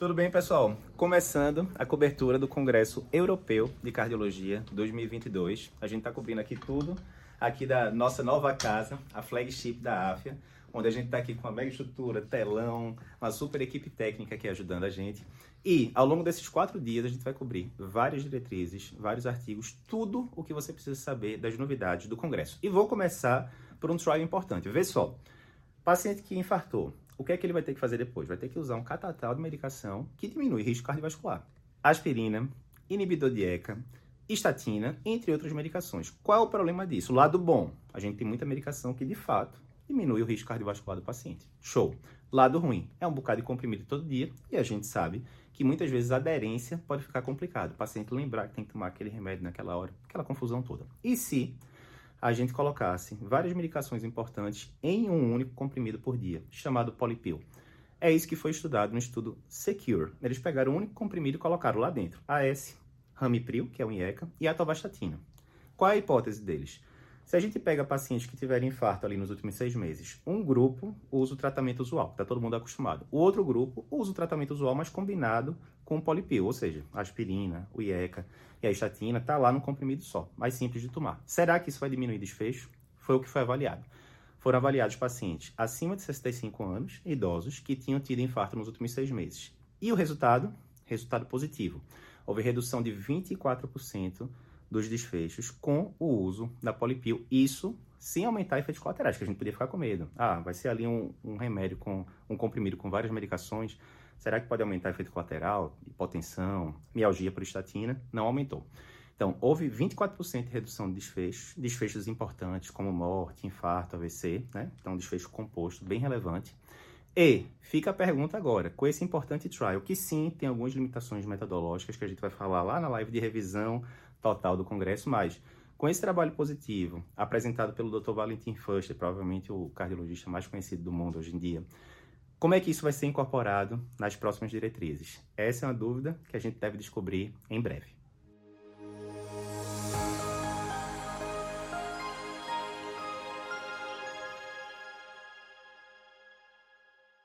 Tudo bem, pessoal? Começando a cobertura do Congresso Europeu de Cardiologia 2022. A gente está cobrindo aqui tudo, aqui da nossa nova casa, a flagship da AFIA, onde a gente está aqui com uma mega estrutura, telão, uma super equipe técnica aqui ajudando a gente. E ao longo desses quatro dias a gente vai cobrir várias diretrizes, vários artigos, tudo o que você precisa saber das novidades do Congresso. E vou começar por um trial importante. Vê só, paciente que infartou, o que é que ele vai ter que fazer depois? Vai ter que usar um catatal de medicação que diminui risco cardiovascular. Aspirina, inibidor de ECA, estatina, entre outras medicações. Qual é o problema disso? O lado bom, a gente tem muita medicação que de fato diminui o risco cardiovascular do paciente. Show. Lado ruim, é um bocado de comprimido todo dia e a gente sabe que muitas vezes a aderência pode ficar complicado. O paciente lembrar que tem que tomar aquele remédio naquela hora, aquela confusão toda. E se a gente colocasse várias medicações importantes em um único comprimido por dia, chamado Polypill. É isso que foi estudado no estudo Secure. Eles pegaram um único comprimido e colocaram lá dentro AS, Ramipril, que é o INHECA, e a Atorvastatina. Qual é a hipótese deles? Se a gente pega pacientes que tiveram infarto ali nos últimos seis meses, um grupo usa o tratamento usual, está todo mundo acostumado. O outro grupo usa o tratamento usual, mas combinado com o polipil, ou seja, a aspirina, o IECA e a estatina, está lá no comprimido só, mais simples de tomar. Será que isso vai diminuir desfecho? Foi o que foi avaliado. Foram avaliados pacientes acima de 65 anos, idosos, que tinham tido infarto nos últimos seis meses. E o resultado? Resultado positivo. Houve redução de 24% dos desfechos com o uso da polipil. Isso sem aumentar efeitos colaterais, que a gente podia ficar com medo. Ah, vai ser ali um, um remédio com um comprimido com várias medicações Será que pode aumentar efeito colateral, hipotensão, mialgia por estatina? Não aumentou. Então, houve 24% de redução de desfechos, desfechos importantes como morte, infarto, AVC, né? Então, desfecho composto, bem relevante. E fica a pergunta agora, com esse importante trial, que sim, tem algumas limitações metodológicas que a gente vai falar lá na live de revisão total do Congresso, mas com esse trabalho positivo, apresentado pelo Dr. Valentin Fuster, provavelmente o cardiologista mais conhecido do mundo hoje em dia, como é que isso vai ser incorporado nas próximas diretrizes? Essa é uma dúvida que a gente deve descobrir em breve.